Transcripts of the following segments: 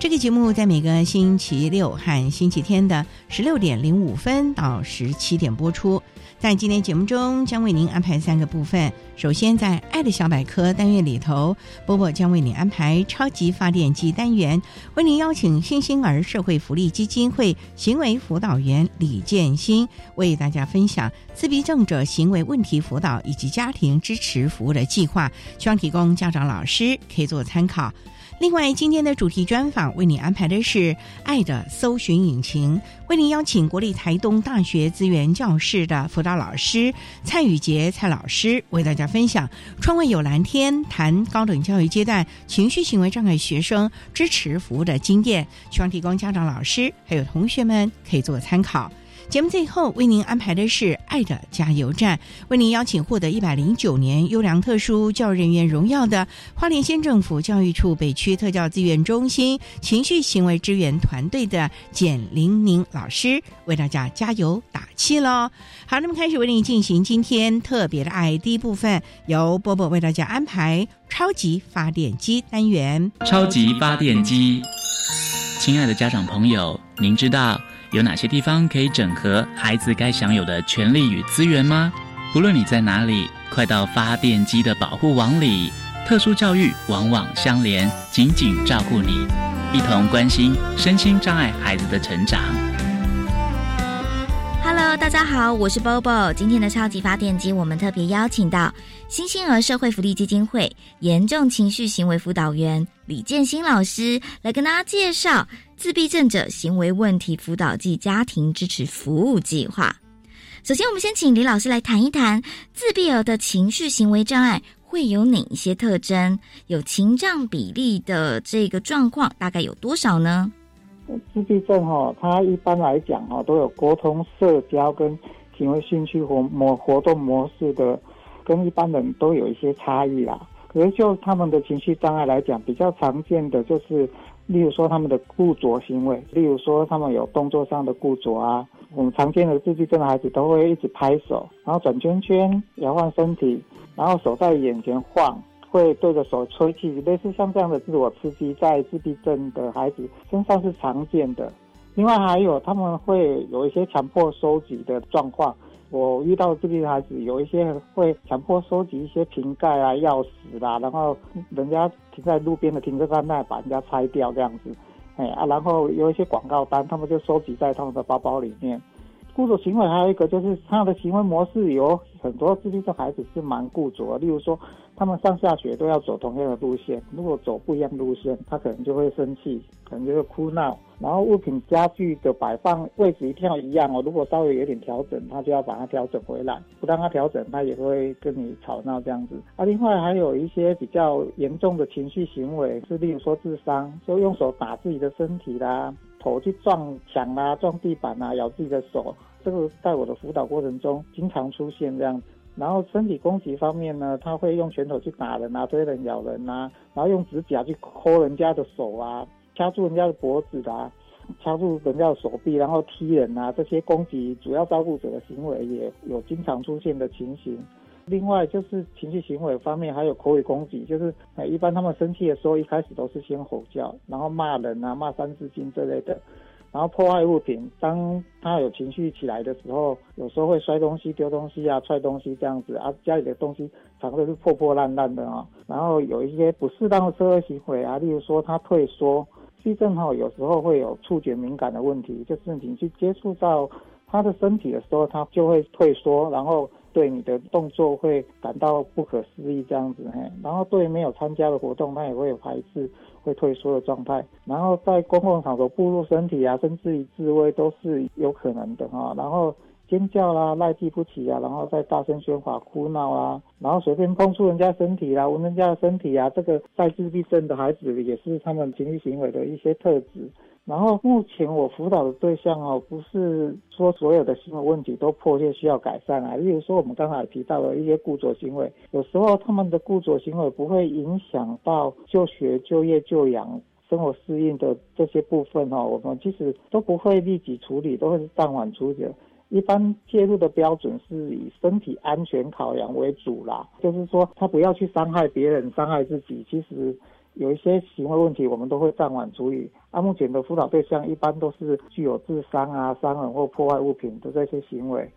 这个节目在每个星期六和星期天的十六点零五分到十七点播出。在今天节目中，将为您安排三个部分。首先，在“爱的小百科”单元里头，波波将为您安排“超级发电机”单元，为您邀请新兴儿社会福利基金会行为辅导员李建新为大家分享自闭症者行为问题辅导以及家庭支持服务的计划，希望提供家长、老师可以做参考。另外，今天的主题专访为你安排的是《爱的搜寻引擎》，为您邀请国立台东大学资源教室的辅导老师蔡宇杰蔡老师为大家分享“窗外有蓝天”谈高等教育阶段情绪行为障碍学生支持服务的经验，希望提供家长、老师还有同学们可以做参考。节目最后为您安排的是“爱的加油站”，为您邀请获得一百零九年优良特殊教育人员荣耀的花莲县政府教育处北区特教资源中心情绪行为支援团队的简玲玲老师为大家加油打气喽！好，那么开始为您进行今天特别的爱第一部分，由波波为大家安排超级发电机单元。超级发电机，亲爱的家长朋友，您知道？有哪些地方可以整合孩子该享有的权利与资源吗？不论你在哪里，快到发电机的保护网里。特殊教育网网相连，紧紧照顾你，一同关心身心障碍孩子的成长。Hello，大家好，我是 Bobo。今天的超级发电机，我们特别邀请到新兴儿社会福利基金会严重情绪行为辅导员李建新老师来跟大家介绍。自闭症者行为问题辅导暨家庭支持服务计划。首先，我们先请李老师来谈一谈自闭儿的情绪行为障碍会有哪一些特征？有情障比例的这个状况大概有多少呢？自闭症哈，它一般来讲哈都有沟通、社交跟行为兴趣活模活动模式的，跟一般人都有一些差异啦。可是就他们的情绪障碍来讲，比较常见的就是。例如说他们的固着行为，例如说他们有动作上的固着啊，我们常见的自闭症的孩子都会一直拍手，然后转圈圈、摇晃身体，然后手在眼前晃，会对着手吹气，类似像这样的自我刺激，在自闭症的孩子身上是常见的。另外还有他们会有一些强迫收集的状况。我遇到自闭孩子，有一些会强迫收集一些瓶盖啊、钥匙啦，然后人家停在路边的停车站那把人家拆掉这样子，哎啊，然后有一些广告单，他们就收集在他们的包包里面。固着行为还有一个就是他的行为模式有很多自闭症孩子是蛮固着，例如说他们上下学都要走同样的路线，如果走不一样路线，他可能就会生气，可能就会哭闹。然后物品家具的摆放位置一定要一样哦，如果稍微有点调整，他就要把它调整回来，不让他调整，他也会跟你吵闹这样子。啊，另外还有一些比较严重的情绪行为，是例如说自伤，就用手打自己的身体啦，头去撞墙啊，撞地板啊，咬自己的手。这个在我的辅导过程中经常出现这样子，然后身体攻击方面呢，他会用拳头去打人啊，追人、咬人啊，然后用指甲去抠人家的手啊，掐住人家的脖子啊，掐住人家的手臂，然后踢人啊，这些攻击主要照顾者的行为也有经常出现的情形。另外就是情绪行为方面，还有口语攻击，就是呃一般他们生气的时候，一开始都是先吼叫，然后骂人啊、骂三字经之类的，然后破坏物品。当他有情绪起来的时候，有时候会摔东西、丢东西啊、踹东西这样子啊，家里的东西常都是破破烂烂的啊。然后有一些不适当的社会行为啊，例如说他退缩，地震哈有时候会有触觉敏感的问题，就是你去接触到他的身体的时候，他就会退缩，然后。对你的动作会感到不可思议这样子，嘿，然后对没有参加的活动，他也会有排斥、会退缩的状态。然后在公共场所暴露身体啊，甚至于自慰都是有可能的哈。然后尖叫啦、赖地不起啊，然后再大声喧哗、哭闹啊，然后随便碰触人家身体啦、闻人家的身体啊，这个在自闭症的孩子也是他们情绪行为的一些特质。然后目前我辅导的对象哦，不是说所有的行为问题都迫切需要改善啊。例如说我们刚才提到的一些固着行为，有时候他们的固着行为不会影响到就学、就业、就养、生活适应的这些部分哦，我们其实都不会立即处理，都会是暂缓处理。一般介入的标准是以身体安全考量为主啦，就是说他不要去伤害别人、伤害自己。其实。有一些行为问题，我们都会暂缓处理。啊目前的辅导对象，一般都是具有自伤啊、伤人或破坏物品的这些行为。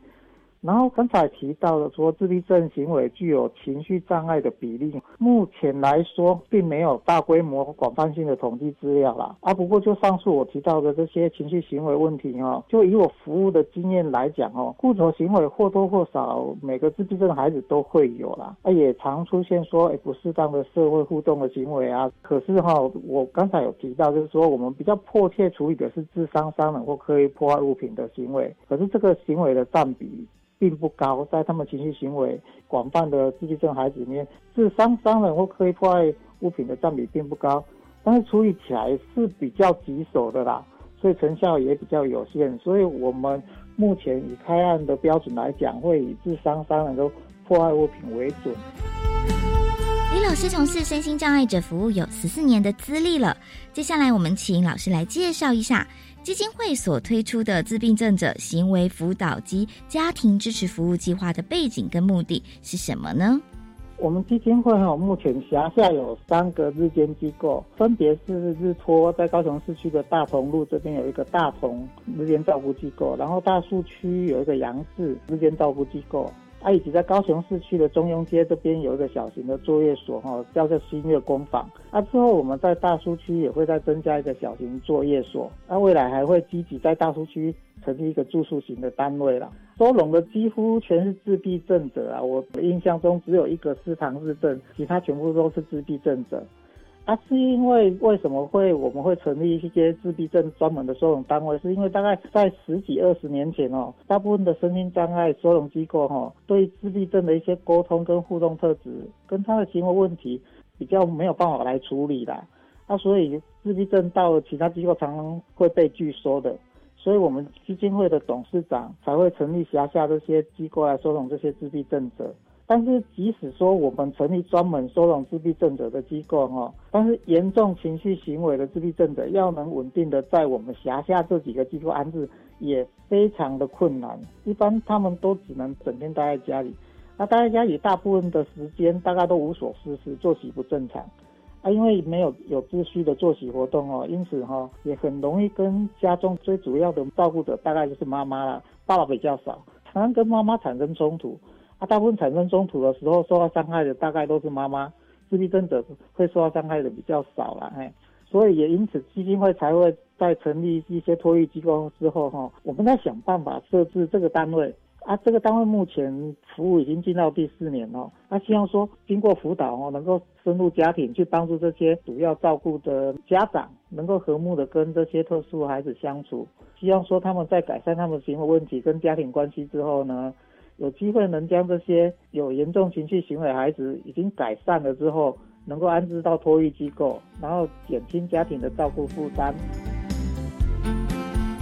然后刚才提到的说，自闭症行为具有情绪障碍的比例，目前来说并没有大规模广泛性的统计资料啦。啊，不过就上述我提到的这些情绪行为问题哦，就以我服务的经验来讲哦，固着行为或多或少每个自闭症孩子都会有啦。啊，也常出现说，哎，不适当的社会互动的行为啊。可是哈，我刚才有提到，就是说我们比较迫切处理的是自伤、伤人或刻意破坏物品的行为。可是这个行为的占比。并不高，在他们情绪行为广泛的自闭症孩子里面，自伤伤人或刻意破坏物品的占比并不高，但是处理起来是比较棘手的啦，所以成效也比较有限。所以我们目前以开案的标准来讲，会以自伤伤人都破坏物品为准。李老师从事身心障碍者服务有十四年的资历了，接下来我们请老师来介绍一下。基金会所推出的自闭症者行为辅导及家庭支持服务计划的背景跟目的是什么呢？我们基金会哈，目前辖下有三个日间机构，分别是日托在高雄市区的大同路这边有一个大同日间照顾机构，然后大树区有一个杨氏日间照顾机构。啊，以及在高雄市区的中庸街这边有一个小型的作业所，哈，叫做新月工坊。啊，之后我们在大苏区也会再增加一个小型作业所。那未来还会积极在大苏区成立一个住宿型的单位了。收容的几乎全是自闭症者啊，我印象中只有一个思唐日症，其他全部都是自闭症者。啊，是因为为什么会我们会成立一些自闭症专门的收容单位？是因为大概在十几二十年前哦，大部分的身心障碍收容机构哈，对自闭症的一些沟通跟互动特质，跟他的行为问题比较没有办法来处理的。那所以自闭症到其他机构常常会被拒收的，所以我们基金会的董事长才会成立辖下这些机构来收容这些自闭症者。但是，即使说我们成立专门收容自闭症者的机构哈，但是严重情绪行为的自闭症者要能稳定的在我们辖下这几个机构安置，也非常的困难。一般他们都只能整天待在家里，那待在家里大部分的时间大概都无所事事，作息不正常啊，因为没有有秩序的作息活动哦，因此哈也很容易跟家中最主要的照顾者大概就是妈妈了，爸爸比较少，常常跟妈妈产生冲突。他大部分产生冲突的时候，受到伤害的大概都是妈妈，自闭症者会受到伤害的比较少了，哎，所以也因此基金会才会在成立一些托育机构之后，哈，我们在想办法设置这个单位。啊，这个单位目前服务已经进到第四年了，那希望说经过辅导哦，能够深入家庭去帮助这些主要照顾的家长，能够和睦的跟这些特殊孩子相处，希望说他们在改善他们行为问题跟家庭关系之后呢。有机会能将这些有严重情绪行为孩子已经改善了之后，能够安置到托育机构，然后减轻家庭的照顾负担。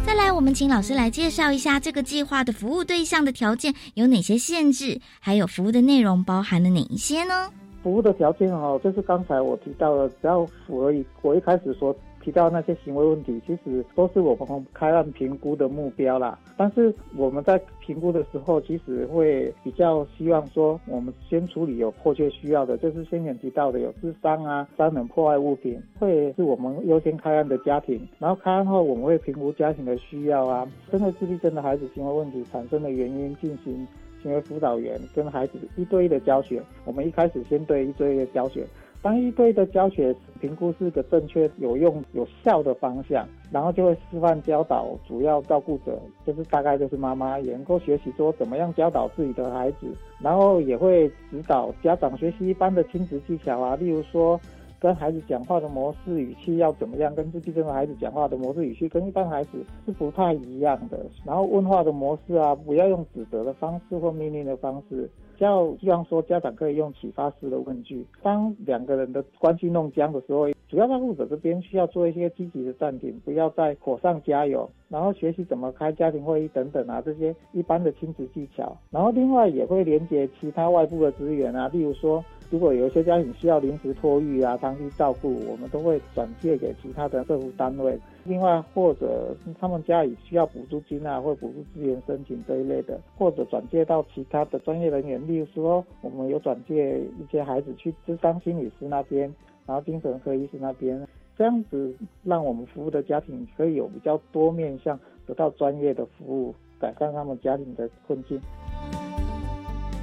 再来，我们请老师来介绍一下这个计划的服务对象的条件有哪些限制，还有服务的内容包含了哪一些呢？服务的条件哦，就是刚才我提到的，只要符合我一开始所提到那些行为问题，其实都是我们开案评估的目标啦。但是我们在评估的时候，其实会比较希望说，我们先处理有迫切需要的，就是先前提到的有智商啊、伤人破坏物品，会是我们优先开案的家庭。然后开案后，我们会评估家庭的需要啊，针对自闭症的孩子行为问题产生的原因进行行为辅导员跟孩子一对一的教学。我们一开始先对一对一的教学。当一对的教学评估是个正确、有用、有效的方向，然后就会示范教导主要照顾者，就是大概就是妈妈，也能够学习说怎么样教导自己的孩子，然后也会指导家长学习一般的亲子技巧啊，例如说。跟孩子讲话的模式、语气要怎么样？跟自闭症的孩子讲话的模式、语气跟一般孩子是不太一样的。然后问话的模式啊，不要用指责的方式或命令的方式，要希望说家长可以用启发式的问句。当两个人的关系弄僵的时候，主要照顾者这边需要做一些积极的暂停，不要再火上加油，然后学习怎么开家庭会议等等啊，这些一般的亲子技巧。然后另外也会连接其他外部的资源啊，例如说。如果有一些家庭需要临时托育啊、长期照顾，我们都会转借给其他的社福单位。另外，或者他们家里需要补助金啊，或补助资源申请这一类的，或者转借到其他的专业人员，例如说，我们有转借一些孩子去智商心理师那边，然后精神科医师那边，这样子让我们服务的家庭可以有比较多面向，得到专业的服务，改善他们家庭的困境。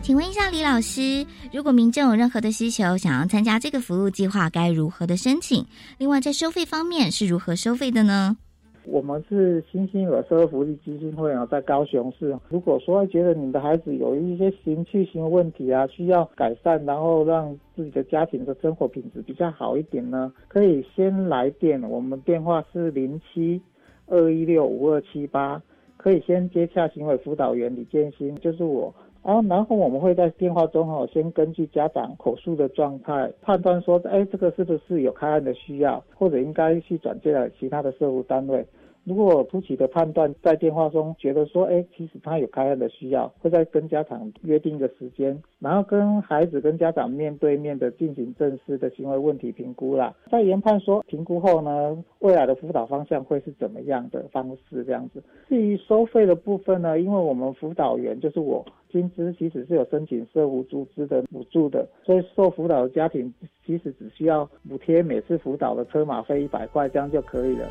请问一下李老师，如果民众有任何的需求，想要参加这个服务计划，该如何的申请？另外，在收费方面是如何收费的呢？我们是新兴儿社会福利基金会啊，在高雄市。如果说觉得你的孩子有一些情绪型问题啊，需要改善，然后让自己的家庭的生活品质比较好一点呢，可以先来电，我们电话是零七二一六五二七八，可以先接洽行为辅导员李建新，就是我。啊，然后我们会在电话中哈，先根据家长口述的状态判断说，哎，这个是不是有开案的需要，或者应该去转接到其他的社务单位。如果初期的判断在电话中觉得说，哎，其实他有开案的需要，会再跟家长约定一个时间，然后跟孩子跟家长面对面的进行正式的行为问题评估啦。在研判说评估后呢，未来的辅导方向会是怎么样的方式这样子。至于收费的部分呢，因为我们辅导员就是我，薪资其实是有申请社福组织的补助的，所以受辅导的家庭其实只需要补贴每次辅导的车马费一百块，这样就可以了。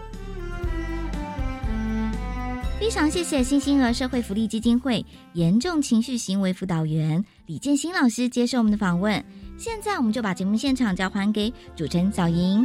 非常谢谢新兴儿社会福利基金会严重情绪行为辅导员李建新老师接受我们的访问。现在我们就把节目现场交还给主持人小莹。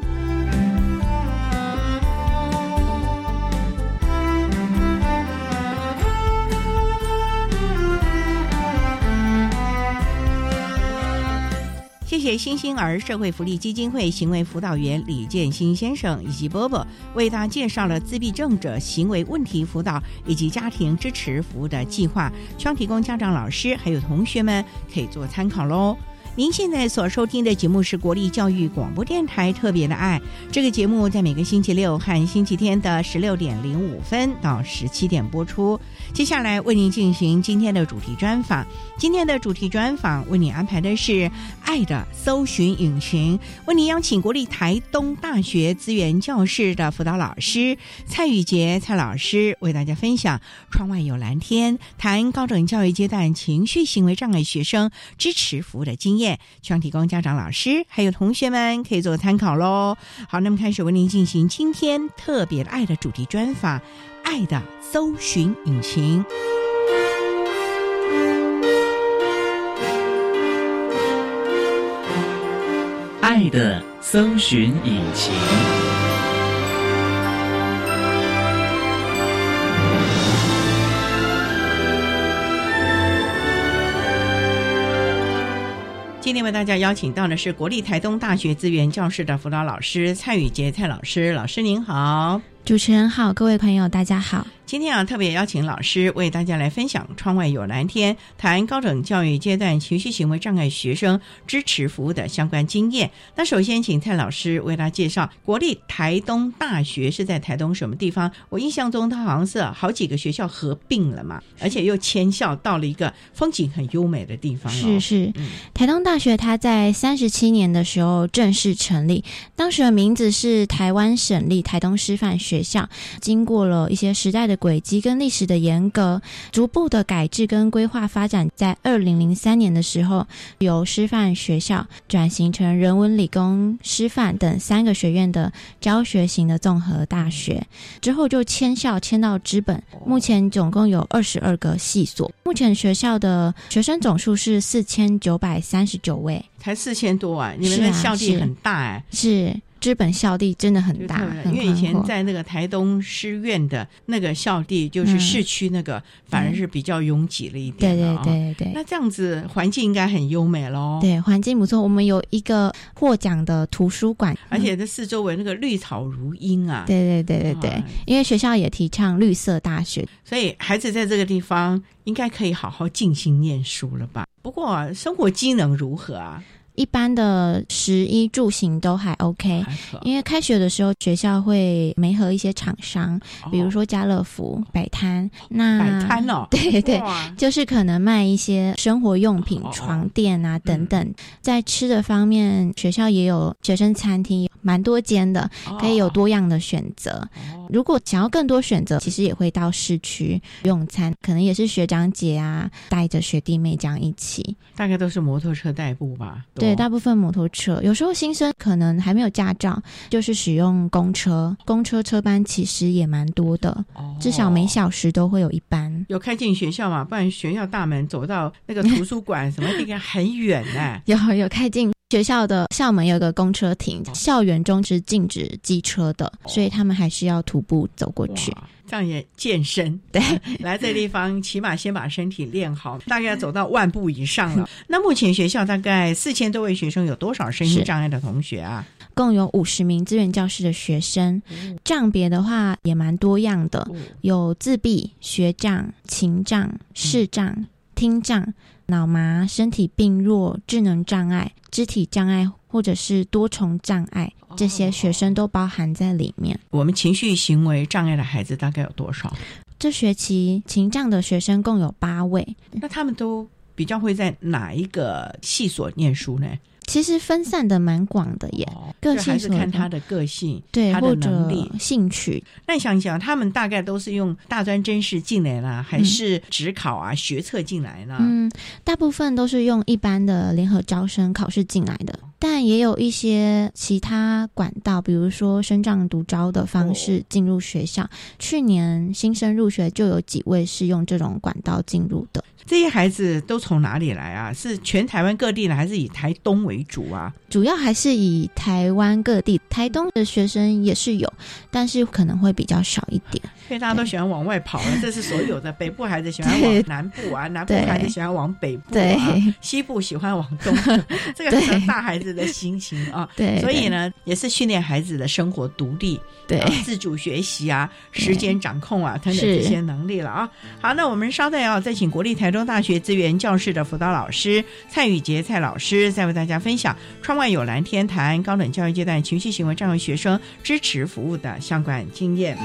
谢谢新星儿社会福利基金会行为辅导员李建新先生以及波波为大家介绍了自闭症者行为问题辅导以及家庭支持服务的计划，希望提供家长、老师还有同学们可以做参考喽。您现在所收听的节目是国立教育广播电台特别的爱，这个节目在每个星期六和星期天的十六点零五分到十七点播出。接下来为您进行今天的主题专访。今天的主题专访为您安排的是《爱的搜寻引擎》，为您邀请国立台东大学资源教室的辅导老师蔡宇杰蔡老师为大家分享《窗外有蓝天》，谈高等教育阶段情绪行为障碍学生支持服务的经验，希望提供家长、老师还有同学们可以做参考喽。好，那么开始为您进行今天特别的爱的主题专访，《爱的搜寻引擎》。爱的搜寻引擎。今天为大家邀请到的是国立台东大学资源教室的辅导老师蔡宇杰蔡老师，老师您好，主持人好，各位朋友大家好。今天啊，特别邀请老师为大家来分享《窗外有蓝天》，谈高等教育阶段情绪行为障碍学生支持服务的相关经验。那首先，请蔡老师为大家介绍国立台东大学是在台东什么地方？我印象中，它好像是好几个学校合并了嘛，而且又迁校到了一个风景很优美的地方。是是，嗯台东大学它在三十七年的时候正式成立，当时的名字是台湾省立台东师范学校。经过了一些时代的轨迹跟历史的严格，逐步的改制跟规划发展，在二零零三年的时候，由师范学校转型成人文、理工、师范等三个学院的教学型的综合大学，之后就迁校迁到资本，目前总共有二十二个系所，目前学校的学生总数是四千九百三十九位，才四千多啊！你们的校地很大哎、是资本校地真的很大，因为以前在那个台东师院的那个校地，就是嗯市区那个，反而是比较拥挤了一对对点了啊对对那这样子环境应该很优美喽。，对，环境不错。我们有一个获奖的图书馆，而且这四周围那个绿草如茵啊。对对对对对哇，因为学校也提倡绿色大学，所以孩子在这个地方应该可以好好静心念书了吧？不过、啊、生活机能如何啊？一般的食衣住行都还 OK。还，因为开学的时候，学校会媒合一些厂商，比如说家乐福、摆摊，那摆摊哦，对对，就是可能卖一些生活用品床垫啊等等。在吃的方面，学校也有学生餐厅，蛮多间的，可以有多样的选择。哦如果想要更多选择，其实也会到市区用餐，可能也是学长姐啊带着学弟妹这样一起。大概都是摩托车代步吧？对，大部分摩托车，有时候新生可能还没有驾照，就是使用公车，公车车班其实也蛮多的，哦至少每小时都会有一班。有开进学校嘛？不然学校大门走到那个图书馆 什么地方很远呢、有有开进学校的校门有一个公车亭，校园中是禁止机车的，所以他们还是要徒步走过去。哇，这样也健身。对，来这地方起码先把身体练好，大概要走到万步以上了。那目前学校大概四千多位学生，有多少身心障碍的同学啊？共有五十名资源教师的学生，障别的话也蛮多样的，有自闭、学障、情障、视障、听障、脑麻、身体病弱、智能障碍、肢体障碍或者是多重障碍，这些学生都包含在里面。我们情绪行为障碍的孩子大概有多少？这学期情障的学生共有八位，那他们都比较会在哪一个系所念书呢？其实分散的蛮广的耶，哦各这还是看他的个性，对，他的或能力者。兴趣，那你想一想，他们大概都是用大专真试进来啦，还是职考啊、学测进来呢？嗯，大部分都是用一般的联合招生考试进来的，但也有一些其他管道，比如说生障独招的方式进入学校。去年新生入学就有几位是用这种管道进入的。这些孩子都从哪里来啊？是全台湾各地的，还是以台东为主啊？主要还是以台湾各地，台东的学生也是有，但是可能会比较少一点。因为大家都喜欢往外跑了，这是所有的。北部孩子喜欢往南部啊，南部孩子喜欢往北部对啊，西部喜欢往东，这个是大孩子的心情啊。对，所以呢，也是训练孩子的生活独立、对，啊自主学习啊、时间掌控啊等等是这些能力了啊。好，那我们稍待要再请国立台中大学资源教室的辅导老师蔡宇杰蔡老师，再为大家分享“窗外有蓝天”谈高等教育阶段情绪行为障碍学生支持服务的相关经验。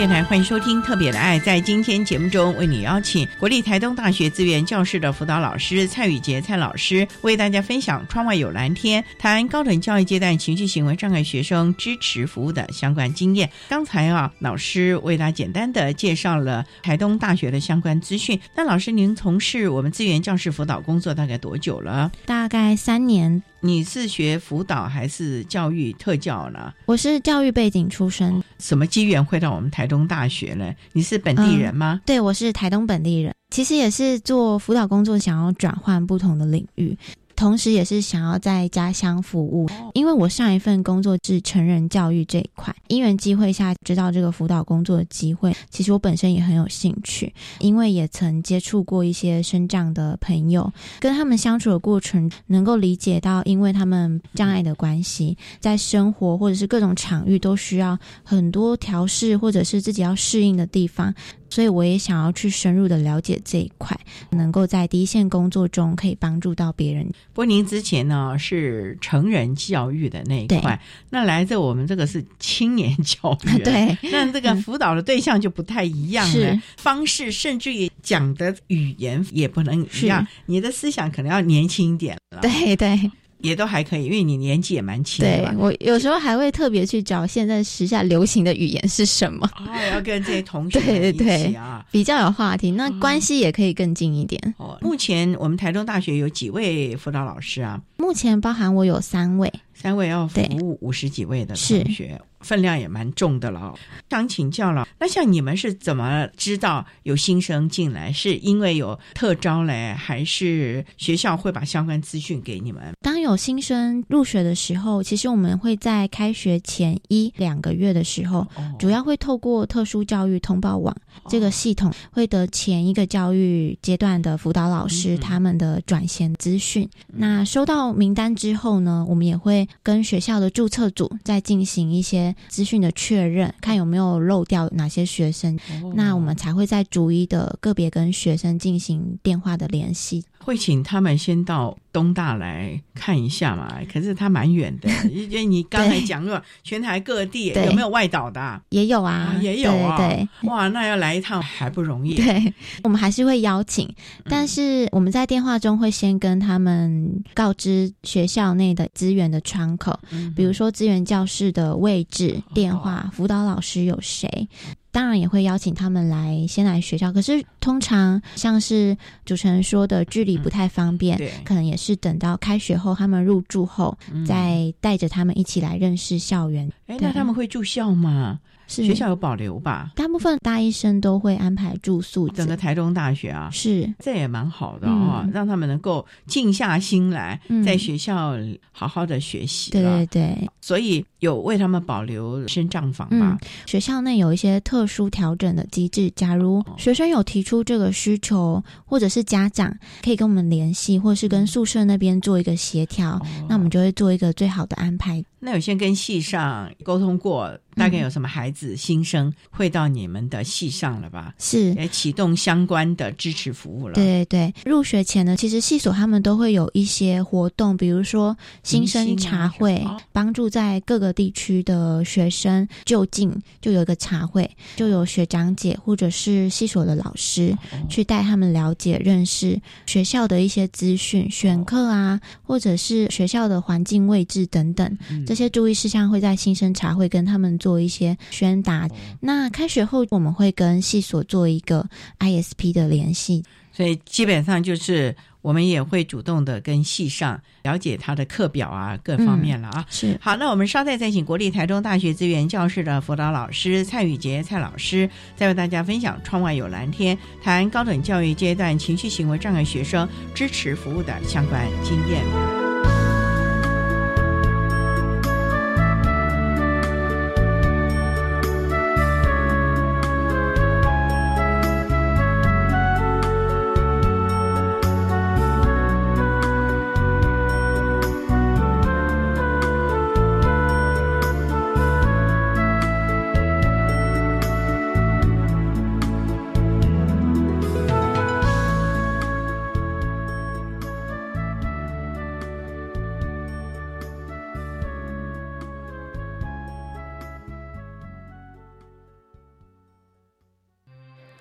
电台，欢迎收听《特别的爱》。在今天节目中，为你邀请国立台东大学资源教室的辅导老师蔡宇杰蔡老师，为大家分享“窗外有蓝天”谈高等教育阶段情绪行为障碍学生支持服务的相关经验。刚才啊，老师为大家简单的介绍了台东大学的相关资讯。那老师，您从事我们资源教室辅导工作大概多久了？大概三年。你是学辅导还是教育特教呢？我是教育背景出身。什么机缘会到我们台东大学呢？你是本地人吗？对，我是台东本地人。其实也是做辅导工作，想要转换不同的领域。同时，也是想要在家乡服务，因为我上一份工作是成人教育这一块，因缘机会下知道这个辅导工作的机会，其实我本身也很有兴趣，因为也曾接触过一些生长的朋友，跟他们相处的过程，能够理解到，因为他们障碍的关系，在生活或者是各种场域都需要很多调试，或者是自己要适应的地方。所以我也想要去深入的了解这一块，能够在第一线工作中可以帮助到别人。不过您之前呢是成人教育的那一块，那来自我们这个是青年教育，对，那这个辅导的对象就不太一样了，方式甚至于讲的语言也不能一样，你的思想可能要年轻一点了。对对。也都还可以，因为你年纪也蛮轻的。对我有时候还会特别去找现在时下流行的语言是什么，哦，要跟这些同学对对啊，比较有话题，那关系也可以更近一点。哦，目前我们台中大学有几位辅导老师啊？目前包含我有三位，三位要服务五十几位的同学。分量也蛮重的了，想请教了。那像你们是怎么知道有新生进来？是因为有特招嘞，还是学校会把相关资讯给你们？当有新生入学的时候，其实我们会在开学前一两个月的时候，主要会透过特殊教育通报网这个系统，会得前一个教育阶段的辅导老师他们的转衔资讯。那收到名单之后呢，我们也会跟学校的注册组再进行一些。资讯的确认，看有没有漏掉哪些学生，那我们才会再逐一的个别跟学生进行电话的联系。会请他们先到东大来看一下嘛？可是他蛮远的，因为你刚才讲了全台各地有没有外岛的？也有啊，也有啊。对，哇，那要来一趟还不容易。对，我们还是会邀请，但是我们在电话中会先跟他们告知学校内的资源的窗口，比如说资源教室的位置、电话、辅导老师有谁。当然也会邀请他们来先来学校，可是通常像是主持人说的，距离不太方便，可能也是等到开学后他们入住后，再带着他们一起来认识校园。哎，那他们会住校吗？是学校有保留吧？大部分大医生都会安排住宿。整个台中大学啊，是这也蛮好的啊，让他们能够静下心来在学校好好的学习。对对对，所以有为他们保留升帐房吧。学校内有一些特殊调整的机制，假如学生有提出这个需求，或者是家长可以跟我们联系，或是跟宿舍那边做一个协调，那我们就会做一个最好的安排。那有先跟系上沟通过，大概有什么孩子新生会到你们的系上了吧？是，来启动相关的支持服务了。对对对，入学前呢，其实系所他们都会有一些活动，比如说新生茶会，帮助在各个地区的学生就近就有一个茶会，就有学长姐或者是系所的老师去带他们了解认识学校的一些资讯、选课啊，或者是学校的环境位置等等。这些注意事项会在新生茶会跟他们做一些宣达。那开学后，我们会跟系所做一个 ISP 的联系。所以基本上就是我们也会主动的跟系上了解他的课表啊，各方面了啊。是好，那我们稍待再请国立台中大学资源教室的辅导老师蔡宇杰蔡老师，再为大家分享《窗外有蓝天》，谈高等教育阶段情绪行为障碍学生支持服务的相关经验。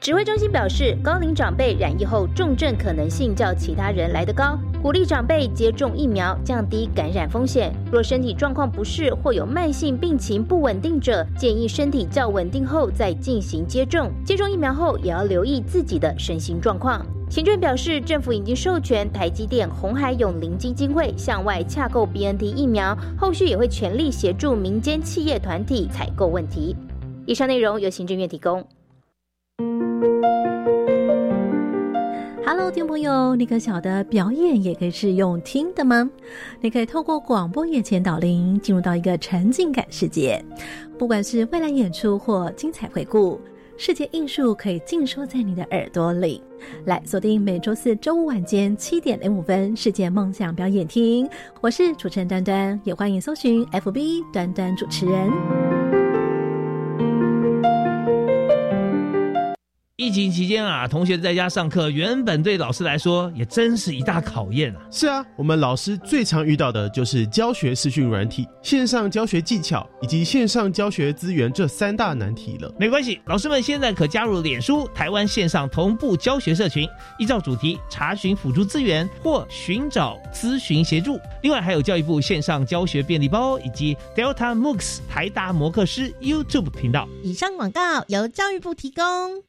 指挥中心表示，高龄长辈染疫后重症可能性较其他人来得高，鼓励长辈接种疫苗，降低感染风险。若身体状况不适或有慢性病情不稳定者，建议身体较稳定后再进行接种。接种疫苗后，也要留意自己的身心状况。行政表示，政府已经授权台积电、红海永龄基金会向外洽购 BNT 疫苗，后续也会全力协助民间企业团体采购问题。以上内容由行政院提供。Hello，听众朋友，你可晓得表演也可以是用听的吗？你可以透过广播眼前导聆，进入到一个沉浸感世界。不管是未来演出或精彩回顾，世界艺术可以尽收在你的耳朵里。来锁定每周四周五晚间七点零五分，世界梦想表演厅。我是主持人端端，也欢迎搜寻 FB 端端主持人。疫情期间啊，同学在家上课，原本对老师来说也真是一大考验啊。是啊，我们老师最常遇到的就是教学视讯软体、线上教学技巧以及线上教学资源这三大难题了。没关系，老师们现在可加入脸书台湾线上同步教学社群，依照主题查询辅助资源或寻找咨询协助。另外还有教育部线上教学便利包以及 Delta MOOCs 台达摩克师 YouTube 频道。以上广告由教育部提供。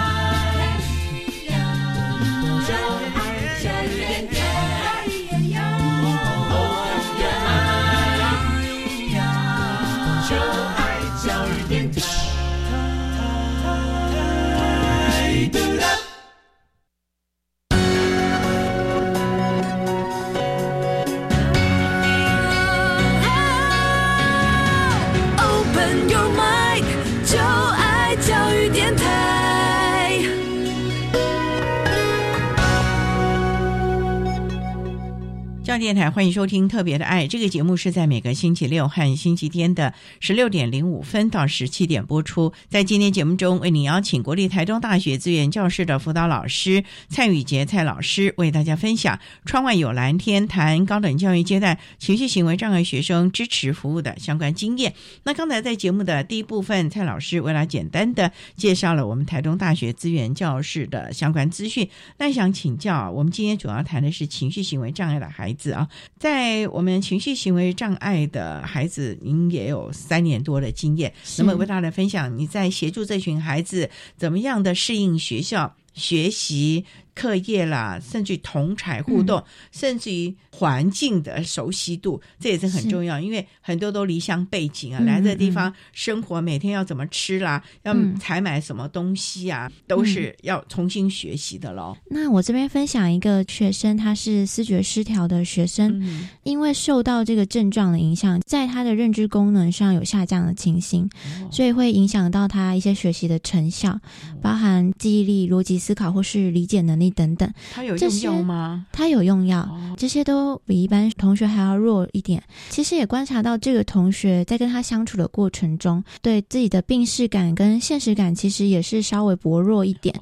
上电台欢迎收听《特别的爱》这个节目，是在每个星期六和星期天的十六点零五分到十七点播出。在今天节目中，为您邀请国立台中大学资源教室的辅导老师蔡宇杰蔡老师，为大家分享“窗外有蓝天”谈高等教育阶段情绪行为障碍学生支持服务的相关经验。那刚才在节目的第一部分，蔡老师为了简单的介绍了我们台中大学资源教室的相关资讯。那想请教，我们今天主要谈的是情绪行为障碍的孩子。子啊，在我们情绪行为障碍的孩子，您也有三年多的经验，那么为大家分享你在协助这群孩子怎么样的适应学校学习。课业啦，甚至同才互动，甚至于环境的熟悉度，这也是很重要。因为很多都离乡背景啊，来这地方生活，每天要怎么吃啦，要采买什么东西啊，都是要重新学习的喽。那我这边分享一个学生，他是思觉失调的学生，因为受到这个症状的影响，在他的认知功能上有下降的情形，所以会影响到他一些学习的成效，包含记忆力、逻辑思考或是理解能力。等等，他有用药吗？他有用药，这些都比一般同学还要弱一点。其实也观察到，这个同学在跟他相处的过程中，对自己的病视感跟现实感，其实也是稍微薄弱一点。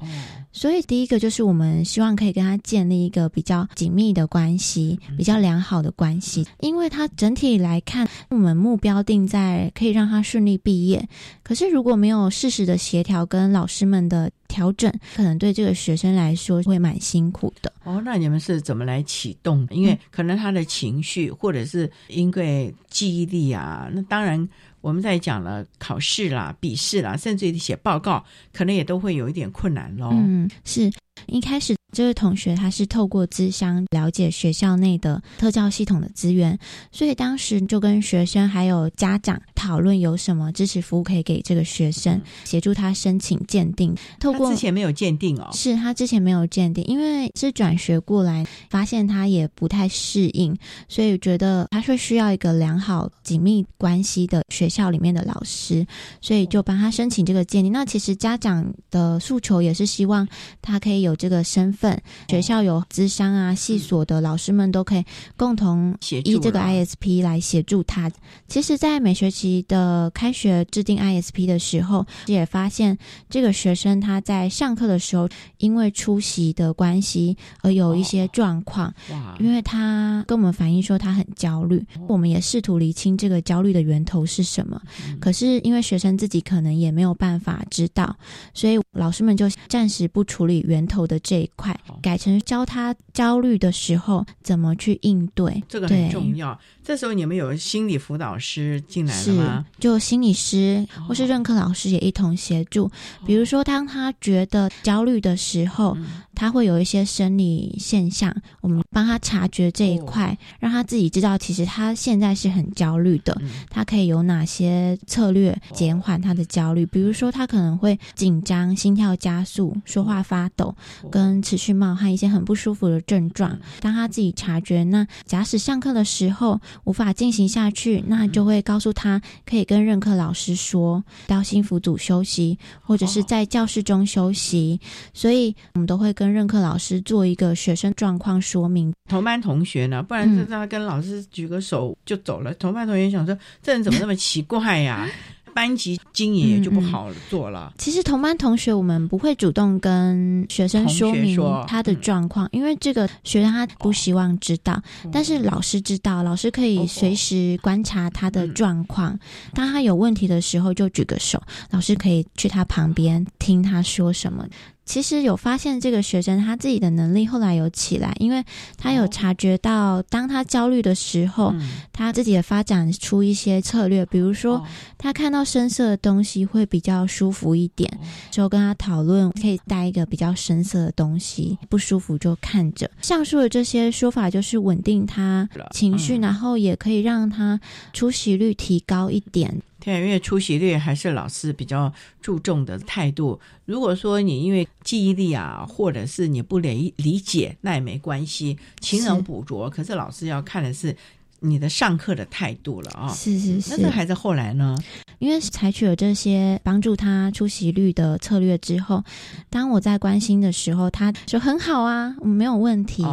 所以，第一个就是我们希望可以跟他建立一个比较紧密的关系，比较良好的关系。因为他整体来看，我们目标定在可以让他顺利毕业。可是，如果没有适时的协调跟老师们的调整，可能对这个学生来说会蛮辛苦的。哦，那你们是怎么来启动？因为可能他的情绪，或者是因为记忆力啊，那当然。我们在讲了考试啦、笔试啦，甚至于写报告，可能也都会有一点困难喽。嗯，是一开始。这位同学他是透过资商了解学校内的特教系统的资源，所以当时就跟学生还有家长讨论有什么支持服务可以给这个学生，协助他申请鉴定。透过之前没有鉴定哦，是他之前没有鉴定，因为是转学过来，发现他也不太适应，所以觉得他会需要一个良好紧密关系的学校里面的老师，所以就帮他申请这个鉴定。那其实家长的诉求也是希望他可以有。有这个身份，学校有资商啊、系所的老师们都可以共同依这个 ISP 来协助他。其实，在每学期的开学制定 ISP 的时候，也发现这个学生他在上课的时候，因为出席的关系而有一些状况。哇！因为他跟我们反映说他很焦虑，我们也试图厘清这个焦虑的源头是什么。可是因为学生自己可能也没有办法知道，所以老师们就暂时不处理源头的这一块，改成教他焦虑的时候怎么去应对。这个很重要。这时候你们有心理辅导师进来了吗？就心理师或是任课老师也一同协助。比如说，当他觉得焦虑的时候，他会有一些生理现象，我们帮他察觉这一块，让他自己知道，其实他现在是很焦虑的。他可以有哪些策略减缓他的焦虑？比如说，他可能会紧张、心跳加速、说话发抖，跟持续冒汗一些很不舒服的症状。当他自己察觉，那假使上课的时候。无法进行下去，那就会告诉他可以跟任课老师说，到幸福组休息，或者是在教室中休息。所以，我们都会跟任课老师做一个学生状况说明。同班同学呢？不然就让他跟老师举个手就走了。同班同学想说，这人怎么那么奇怪呀？班级经营也就不好做了。其实同班同学，我们不会主动跟学生说明他的状况，因为这个学生他不希望知道。但是老师知道，老师可以随时观察他的状况。当他有问题的时候，就举个手，老师可以去他旁边听他说什么。其实有发现这个学生他自己的能力后来有起来，因为他有察觉到，当他焦虑的时候，他自己也发展出一些策略，比如说他看到深色的东西会比较舒服一点，就跟他讨论可以带一个比较深色的东西，不舒服就看着。上述的这些说法就是稳定他情绪，然后也可以让他出席率提高一点。对，因为出席率还是老师比较注重的态度。如果说你因为记忆力啊，或者是你不理理解，那也没关系，勤能补拙。可是老师要看的是。你的上课的态度了啊，是是是。那这孩子后来呢？因为采取了这些帮助他出席率的策略之后，当我在关心的时候，他说很好啊，我没有问题。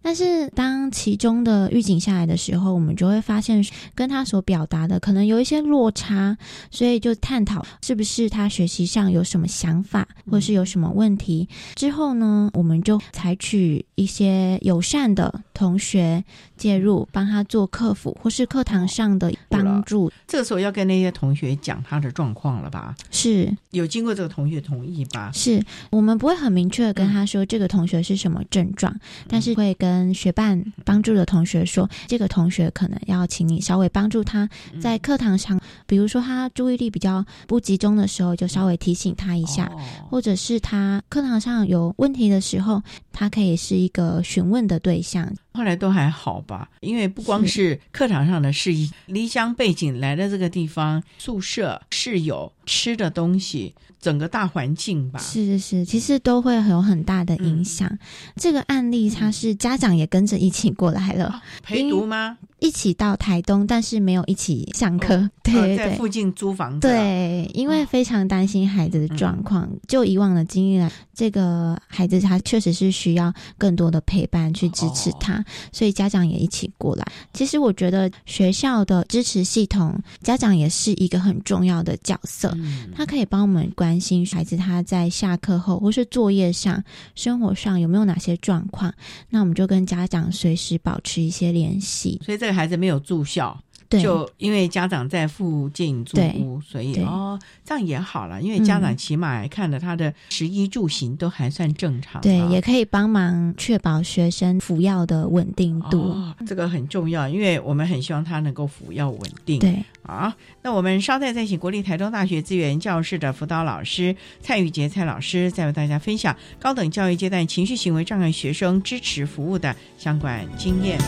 但是当其中的预警下来的时候，我们就会发现跟他所表达的可能有一些落差，所以就探讨是不是他学习上有什么想法，或者是有什么问题。之后呢，我们就采取一些友善的同学介入，帮他做。客服或是课堂上的帮助，这个时候要跟那些同学讲他的状况了吧？是。有经过这个同学同意吧？是。我们不会很明确的跟他说这个同学是什么症状，但是会跟学伴帮助的同学说，这个同学可能要请你稍微帮助他在课堂上，比如说他注意力比较不集中的时候，就稍微提醒他一下，或者是他课堂上有问题的时候，他可以是一个询问的对象。后来都还好吧，因为不光是课堂上的事宜，离乡背景来的这个地方，宿舍室友吃的东西，整个大环境吧，是是是，其实都会有很大的影响。这个案例，他是家长也跟着一起过来了，陪读吗？一起到台东，但是没有一起上课。对，在附近租房子。对，因为非常担心孩子的状况。就以往的经验，这个孩子他确实是需要更多的陪伴去支持他，所以家长也一起过来。其实我觉得学校的支持系统，家长也是一个很重要的角色。他可以帮我们关心孩子他在下课后或是作业上、生活上有没有哪些状况，那我们就跟家长随时保持一些联系。所以这孩子没有住校，就因为家长在附近租屋，所以哦，这样也好了。因为家长起码看了他的食衣住行都还算正常，对，也可以帮忙确保学生服药的稳定度，这个很重要。因为我们很希望他能够服药稳定。对，啊，那我们稍待再请国立台中大学资源教室的辅导老师蔡玉杰蔡老师，再为大家分享高等教育阶段情绪行为障碍学生支持服务的相关经验。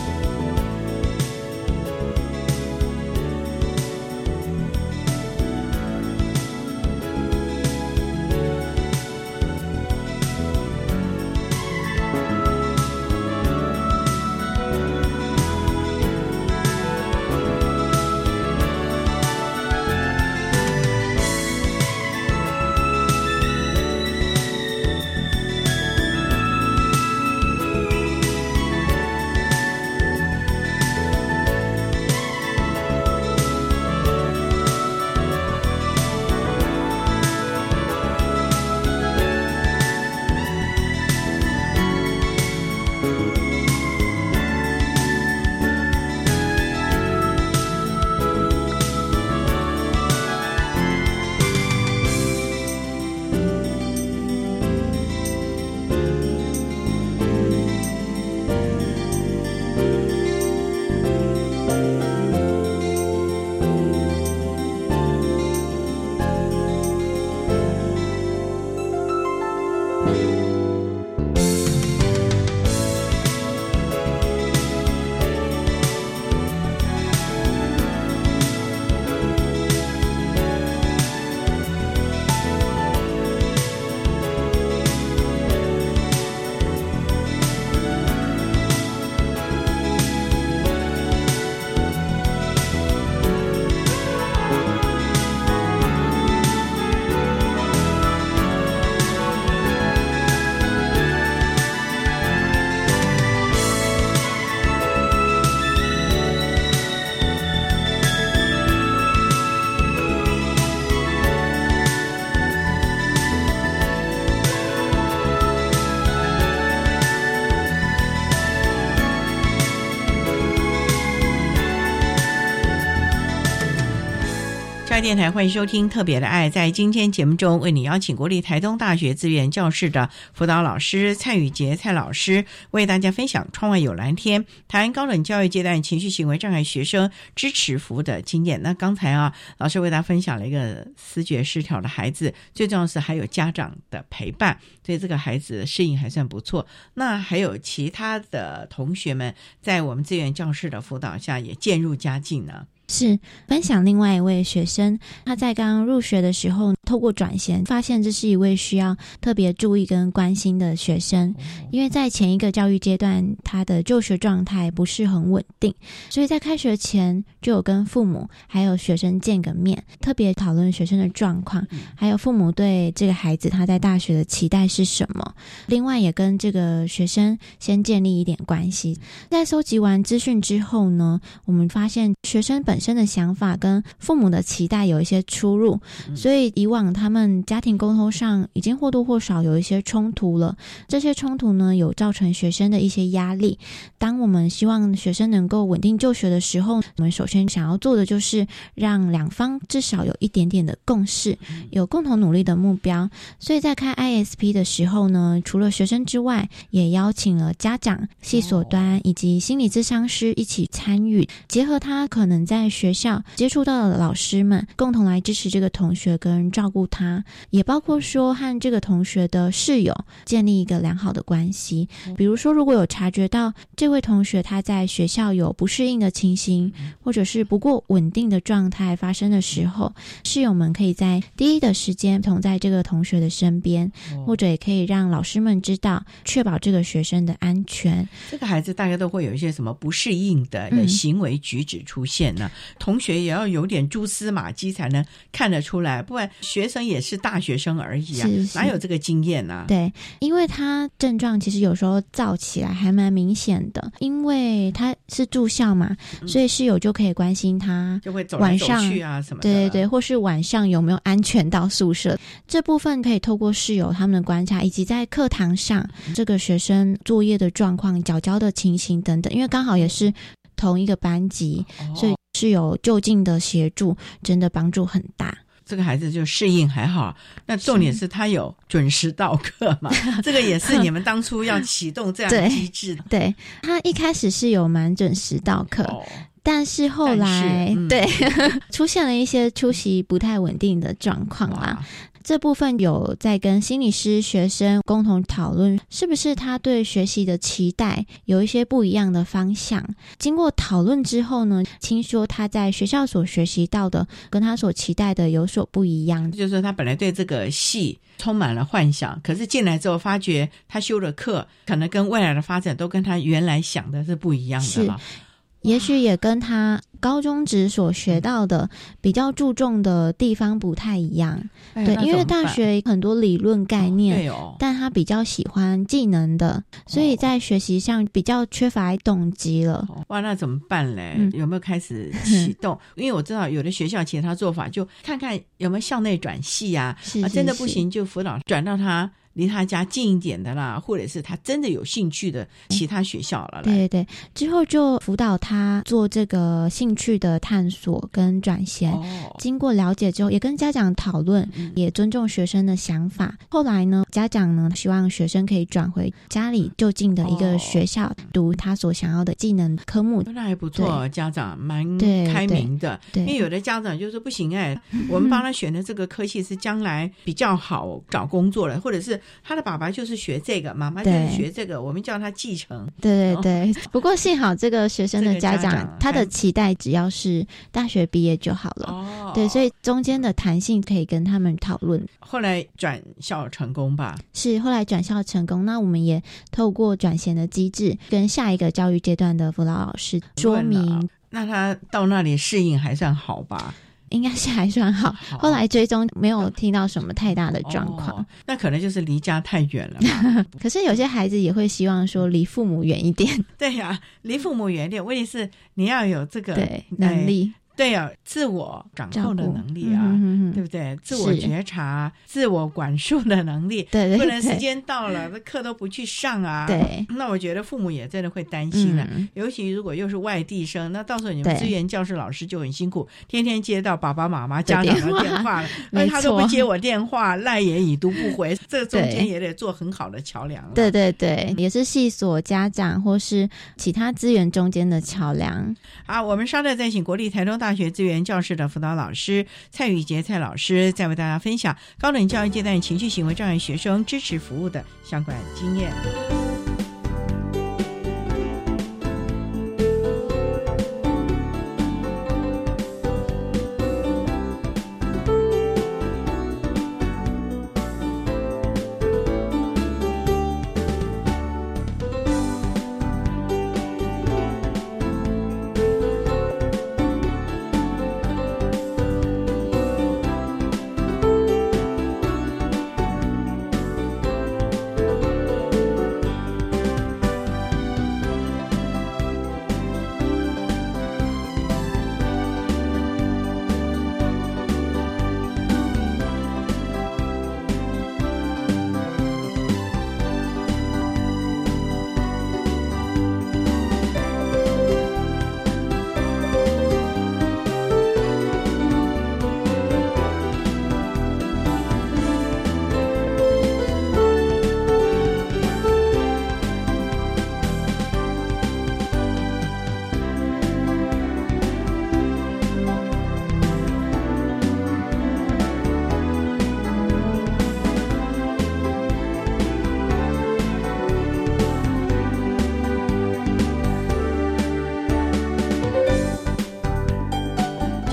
电台欢迎收听《特别的爱》。在今天节目中，为你邀请国立台东大学资源教室的辅导老师蔡宇杰蔡老师，为大家分享“窗外有蓝天”谈高等教育阶段情绪行为障碍学生支持服务的经验。那刚才啊，老师为大家分享了一个思觉失调的孩子，最重要是还有家长的陪伴，所以这个孩子适应还算不错。那还有其他的同学们在我们资源教室的辅导下也渐入佳境呢。是分享另外一位学生，他在刚刚入学的时候，透过转衔发现这是一位需要特别注意跟关心的学生，因为在前一个教育阶段，他的就学状态不是很稳定，所以在开学前就有跟父母还有学生见个面，特别讨论学生的状况，还有父母对这个孩子他在大学的期待是什么。另外也跟这个学生先建立一点关系。在收集完资讯之后呢，我们发现学生本身的想法跟父母的期待有一些出入，所以以往他们家庭沟通上已经或多或少有一些冲突了。这些冲突呢，有造成学生的一些压力。当我们希望学生能够稳定就学的时候，我们首先想要做的就是让两方至少有一点点的共识，有共同努力的目标。所以在开 ISP 的时候呢，除了学生之外，也邀请了家长、系所端以及心理咨商师一起参与，结合他可能在学校接触到的老师们，共同来支持这个同学跟照顾他，也包括说和这个同学的室友建立一个良好的关系。比如说，如果有察觉到这位同学他在学校有不适应的情形，或者是不过稳定的状态发生的时候，室友们可以在第一的时间同在这个同学的身边，或者也可以让老师们知道，确保这个学生的安全。这个孩子大家都会有一些什么不适应的行为举止出现呢？同学也要有点蛛丝马迹才能看得出来，不然学生也是大学生而已啊，哪有这个经验呢？对，因为他症状其实有时候躁起来还蛮明显的，因为他是住校嘛，所以室友就可以关心他，就会走来走去啊什么的，对对对，或是晚上有没有安全到宿舍，这部分可以透过室友他们的观察，以及在课堂上这个学生作业的状况、脚交的情形等等，因为刚好也是同一个班级，所以。是有就近的协助，真的帮助很大。这个孩子就适应还好，那重点是他有准时到课嘛？这个也是你们当初要启动这样的机制。对他一开始是有蛮准时到课，但是后来对 出现了一些出席不太稳定的状况啦。这部分有在跟心理师、学生共同讨论，是不是他对学习的期待有一些不一样的方向。经过讨论之后呢，听说他在学校所学习到的跟他所期待的有所不一样。就是说，他本来对这个系充满了幻想，可是进来之后发觉他修的课可能跟未来的发展都跟他原来想的是不一样的了。也许也跟他高中职所学到的比较注重的地方不太一样，对，因为大学很多理论概念，但他比较喜欢技能的，所以在学习上比较缺乏动机了。哇，那怎么办嘞？有没有开始启动？因为我知道有的学校其他做法，就看看有没有校内转系啊，啊，真的不行就辅导转到他。离他家近一点的啦，或者是他真的有兴趣的其他学校了。对对对，之后就辅导他做这个兴趣的探索跟转衔。经过了解之后，也跟家长讨论，也尊重学生的想法。后来呢，家长呢希望学生可以转回家里就近的一个学校读他所想要的技能科目。那还不错，家长蛮开明的。因为有的家长就说不行哎，我们帮他选的这个科系是将来比较好找工作了，或者是他的爸爸就是学这个，妈妈就是学这个，我们叫他继承。对对对。不过幸好这个学生的家长他的期待只要是大学毕业就好了。哦。对，所以中间的弹性可以跟他们讨论。后来转校成功吧？是后来转校成功。那我们也透过转衔的机制，跟下一个教育阶段的辅导老师说明。那他到那里适应还算好吧？应该是还算好。后来追踪没有听到什么太大的状况。那可能就是离家太远了。可是有些孩子也会希望说离父母远一点。对呀，离父母远一点。问题是你要有这个能力。对呀，自我掌控的能力啊，对不对？自我觉察、自我管束的能力，对，不能时间到了，那课都不去上啊。对，那我觉得父母也真的会担心的，尤其如果又是外地生，那到时候你们资源教师老师就很辛苦，天天接到爸爸妈妈、家长的电话，那他都不接我电话，赖也已读不回，这中间也得做很好的桥梁。对对对，也是系所家长或是其他资源中间的桥梁。啊，我们稍待再请国立台中。大学资源教室的辅导老师蔡宇杰蔡老师，在为大家分享高等教育阶段情绪行为障碍学生支持服务的相关经验。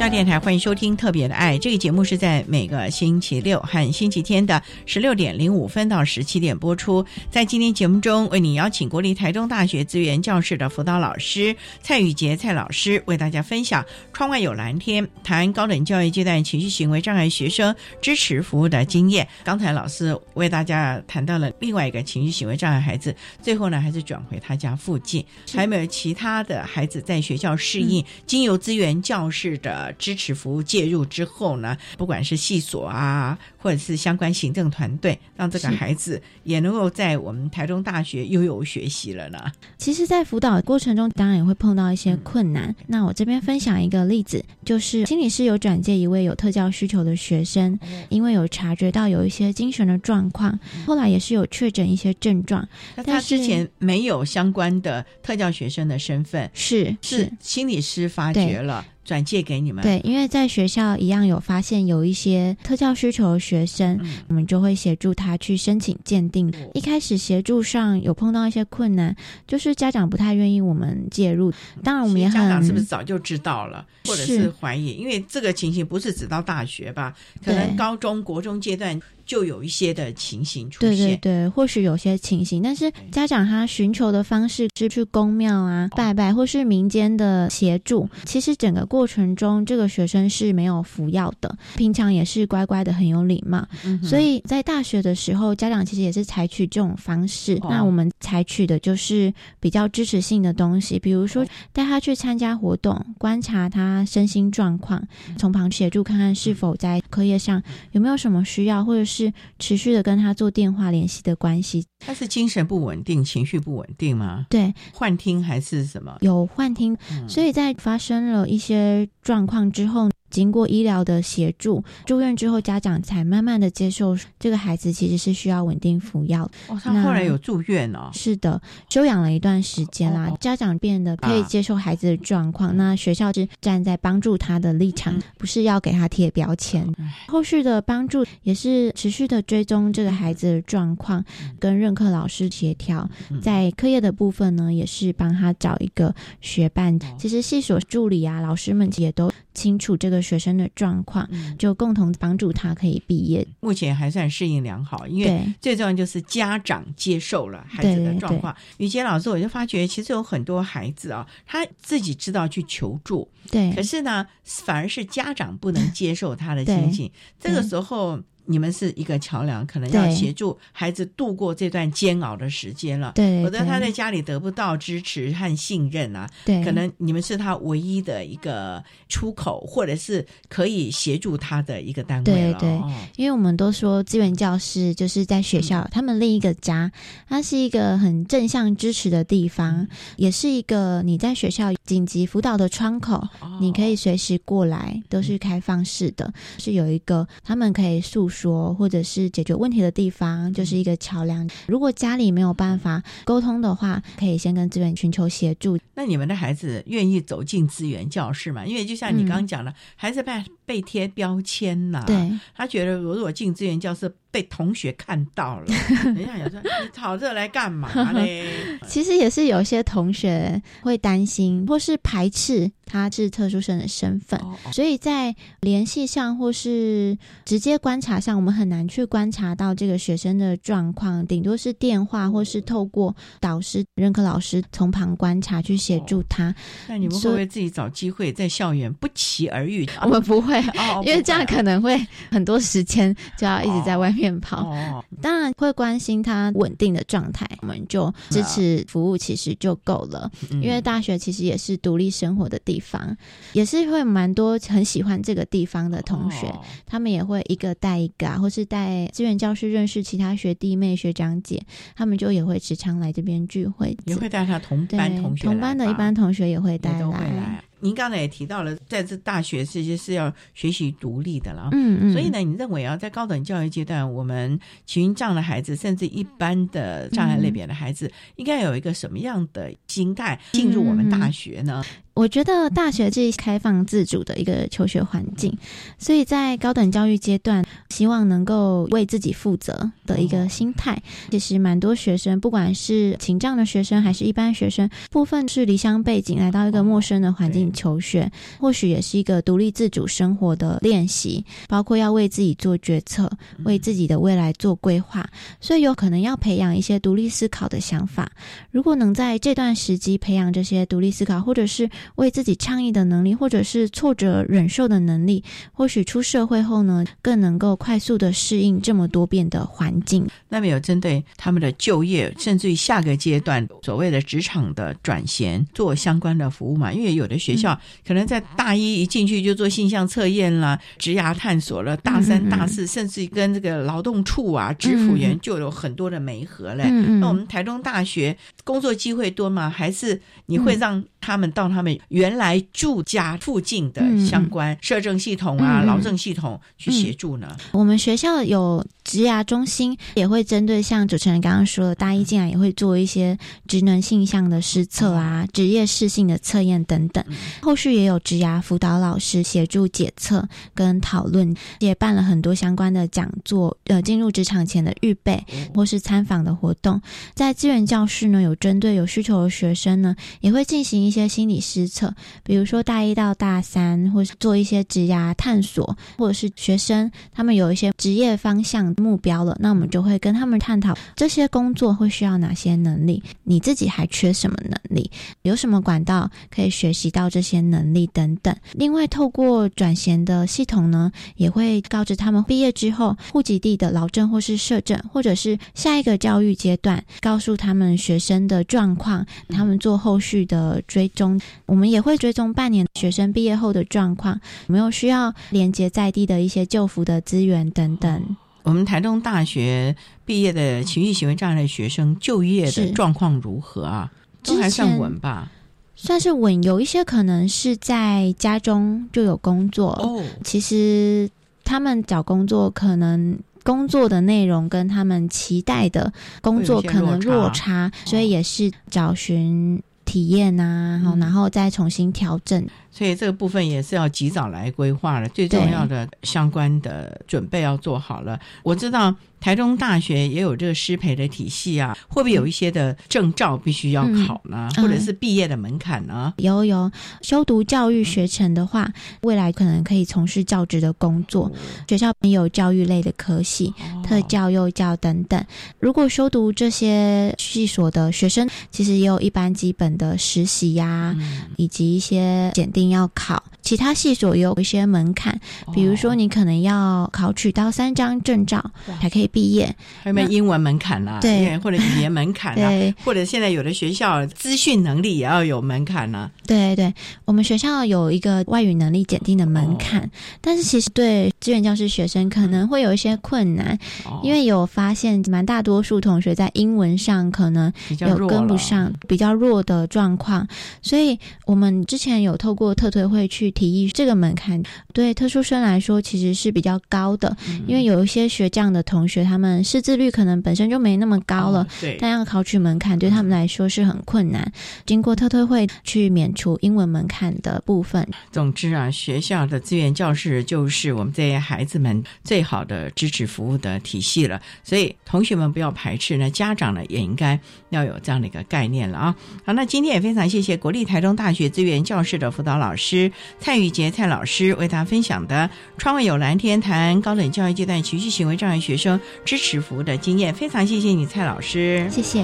电台欢迎收听《特别的爱》这个节目，是在每个星期六和星期天的十六点零五分到十七点播出。在今天节目中，为你邀请国立台中大学资源教室的辅导老师蔡宇杰蔡老师，为大家分享《窗外有蓝天》，谈高等教育阶段情绪行为障碍学生支持服务的经验。刚才老师为大家谈到了另外一个情绪行为障碍孩子，最后呢还是转回他家附近。还有没有其他的孩子在学校适应经由资源教室的？支持服务介入之后呢，不管是系所啊，或者是相关行政团队，让这个孩子也能够在我们台中大学悠游学习了呢。其实，在辅导过程中，当然也会碰到一些困难。那我这边分享一个例子，就是心理师有转介一位有特教需求的学生，因为有察觉到有一些精神的状况，后来也是有确诊一些症状。那他之前没有相关的特教学生的身份，是是心理师发觉了。转借给你们，对，因为在学校一样有发现有一些特教需求的学生，我们就会协助他去申请鉴定。一开始协助上有碰到一些困难，就是家长不太愿意我们介入。当然，我们也家长是不是早就知道了，或者是怀疑？因为这个情形不是只到大学吧？可能高中国中阶段。就有一些的情形出现，对对对，或许有些情形，但是家长他寻求的方式是去公庙啊拜拜，或是民间的协助。其实整个过程中，这个学生是没有服药的，平常也是乖乖的，很有礼貌。所以在大学的时候，家长其实也是采取这种方式。那我们采取的就是比较支持性的东西，比如说带他去参加活动，观察他身心状况，从旁协助看看是否在课业上有没有什么需要，或者是。是持续的跟他做电话联系的关系。他是精神不稳定、情绪不稳定吗？对，幻听还是什么？有幻听，所以在发生了一些状况之后。经过医疗的协助，住院之后，家长才慢慢的接受这个孩子其实是需要稳定服药。哦，他后来有住院哦。是的，休养了一段时间啦，家长变得可以接受孩子的状况。那学校是站在帮助他的立场，不是要给他贴标签。后续的帮助也是持续的追踪这个孩子的状况，跟任课老师协调。在课业的部分呢，也是帮他找一个学伴。其实系所助理啊，老师们也都清楚这个。学生的状况，就共同帮助他可以毕业。目前还算适应良好，因为最重要就是家长接受了孩子的状况。雨杰老师，我就发觉其实有很多孩子啊，他自己知道去求助，对，可是呢，反而是家长不能接受他的心情。这个时候。你们是一个桥梁，可能要协助孩子度过这段煎熬的时间了。对，否则他在家里得不到支持和信任啊。对，可能你们是他唯一的一个出口，或者是可以协助他的一个单位了。对对，因为我们都说资源教室就是在学校，他们另一个家，它是一个很正向支持的地方，也是一个你在学校紧急辅导的窗口，你可以随时过来，都是开放式的，是有一个他们可以诉说。说，或者是解决问题的地方，就是一个桥梁。如果家里没有办法沟通的话，可以先跟资源寻求协助。那你们的孩子愿意走进资源教室吗？因为就像你刚刚讲的，孩子被被贴标签呐，对，他觉得如果进资源教室。被同学看到了，人家有说你跑这来干嘛嘞？其实也是有些同学会担心或是排斥他是特殊生的身份，所以在联系上或是直接观察上，我们很难去观察到这个学生的状况，顶多是电话或是透过导师、任课老师从旁观察去协助他。那你们会不会自己找机会在校园不期而遇？我们不会，因为这样可能会很多时间就要一直在外面。面跑，当然会关心他稳定的状态，我们就支持服务，其实就够了。因为大学其实也是独立生活的地方，也是会蛮多很喜欢这个地方的同学，他们也会一个带一个啊，或是带资源教室认识其他学弟妹、学长姐，他们就也会时常来这边聚会，也会带他同班同学，同班的一般同学也会带来。您刚才也提到了，在这大学这些是要学习独立的了，嗯嗯，所以呢，你认为啊，在高等教育阶段，我们情障的孩子，甚至一般的障碍类别的孩子，应该有一个什么样的心态进入我们大学呢？我觉得大学是开放自主的一个求学环境，所以在高等教育阶段，希望能够为自己负责的一个心态。其实蛮多学生，不管是情障的学生还是一般学生，部分是离乡背景来到一个陌生的环境求学，或许也是一个独立自主生活的练习，包括要为自己做决策，为自己的未来做规划，所以有可能要培养一些独立思考的想法。如果能在这段时机培养这些独立思考，或者是为自己倡议的能力，或者是挫折忍受的能力，或许出社会后呢，更能够快速的适应这么多变的环境。那么有针对他们的就业，甚至于下个阶段所谓的职场的转型，做相关的服务嘛？因为有的学校可能在大一一进去就做性向测验啦、职涯探索了，大三、大四甚至跟这个劳动处啊、职辅员就有很多的媒合嘞。那我们台中大学工作机会多吗？还是你会让他们到他们？原来住家附近的相关社政系统啊、劳政系统去协助呢？我们学校有职涯中心，也会针对像主持人刚刚说的，大一进来也会做一些职能性向的施测啊、职业适性的测验等等。后续也有职涯辅导老师协助检测跟讨论，也办了很多相关的讲座，呃，进入职场前的预备或是参访的活动。在资源教室呢，有针对有需求的学生呢，也会进行一些心理施。测，比如说大一到大三，或是做一些职涯探索，或者是学生他们有一些职业方向目标了，那我们就会跟他们探讨这些工作会需要哪些能力，你自己还缺什么能力，有什么管道可以学习到这些能力等等。另外，透过转衔的系统呢，也会告知他们毕业之后户籍地的劳政或是社政，或者是下一个教育阶段，告诉他们学生的状况，他们做后续的追踪。我们也会追踪半年学生毕业后的状况，有没有需要连接在地的一些救扶的资源等等。我们台东大学毕业的情绪行为障碍的学生就业的状况如何啊？都还算稳吧？算是稳，有一些可能是在家中就有工作。哦，其实他们找工作可能工作的内容跟他们期待的工作可能落差，所以也是找寻体验啊，然后再重新调整。所以这个部分也是要及早来规划了，最重要的相关的准备要做好了。我知道台中大学也有这个师培的体系啊，会不会有一些的证照必须要考呢？或者是毕业的门槛呢？有有，修读教育学程的话，未来可能可以从事教职的工作。学校也有教育类的科系，特教、幼教等等。如果修读这些系所的学生，其实也有一般基本的实习呀，以及一些检定。要考其他系所有一些门槛，比如说你可能要考取到三张证照才可以毕业，还有没有英文门槛啦？对，或者语言门槛啊？或者现在有的学校资讯能力也要有门槛呢？对对，我们学校有一个外语能力检定的门槛，但是其实对志愿教师学生可能会有一些困难，因为有发现蛮大多数同学在英文上可能有跟不上，比较弱的状况，所以我们之前有透过。特推会去提议这个门槛对特殊生来说其实是比较高的，因为有一些学这样的同学，他们识字率可能本身就没那么高了，对，但要考取门槛对他们来说是很困难。经过特推会去免除英文门槛的部分。总之啊，学校的资源教室就是我们这些孩子们最好的支持服务的体系了。所以同学们不要排斥呢，家长呢也应该要有这样的一个概念了啊。好，那今天也非常谢谢国立台中大学资源教室的辅导老。师蔡宇杰蔡老师为大家分享的“窗外有蓝天”谈高等教育阶段情绪行为障碍学生支持服务的经验，非常谢谢你，蔡老师，谢谢。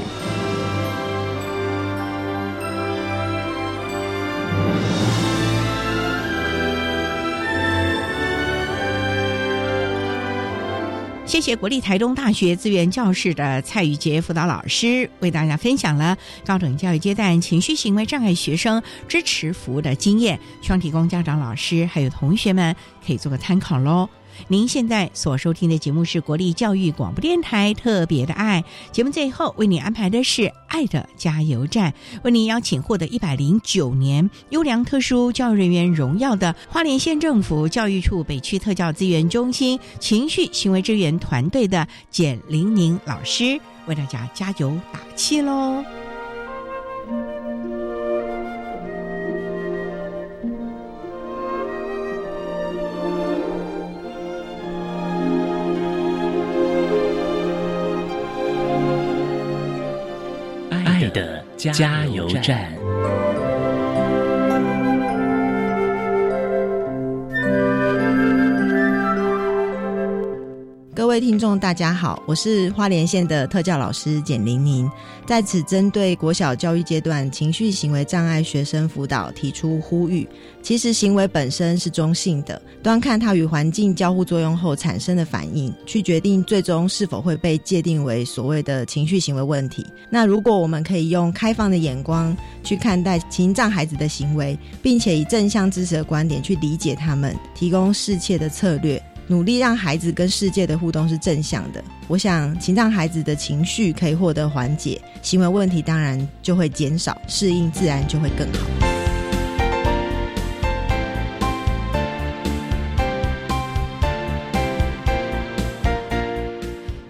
谢谢国立台东大学资源教室的蔡玉杰辅导老师为大家分享了高等教育阶段情绪行为障碍学生支持服务的经验，希望提供家长、老师还有同学们可以做个参考喽。您现在所收听的节目是国立教育广播电台特别的爱节目，最后为你安排的是爱的加油站，为您邀请获得一百零九年优良特殊教育人员荣耀的花莲县政府教育处北区特教资源中心情绪行为支援团队的简玲玲老师，为大家加油打气喽。加油站。各位听众，大家好，我是花莲县的特教老师简玲玲，在此针对国小教育阶段情绪行为障碍学生辅导提出呼吁。其实行为本身是中性的，端看它与环境交互作用后产生的反应，去决定最终是否会被界定为所谓的情绪行为问题。那如果我们可以用开放的眼光去看待情障孩子的行为，并且以正向支持的观点去理解他们，提供适切的策略。努力让孩子跟世界的互动是正向的，我想，请让孩子的情绪可以获得缓解，行为问题当然就会减少，适应自然就会更好。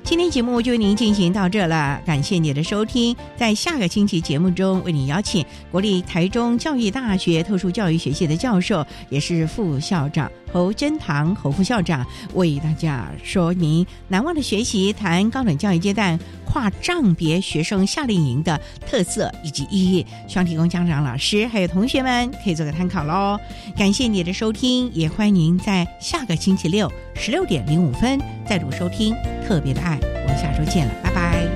今天节目就为您进行到这了，感谢你的收听。在下个星期节目中，为你邀请国立台中教育大学特殊教育学系的教授，也是副校长侯真堂侯副校长，为大家说您难忘的学习，谈高等教育阶段跨障别学生夏令营的特色以及意义，希望提供家长、老师还有同学们可以做个参考喽。感谢你的收听，也欢迎您在下个星期六十六点零五分再度收听特别的爱。我们下周见了，拜拜。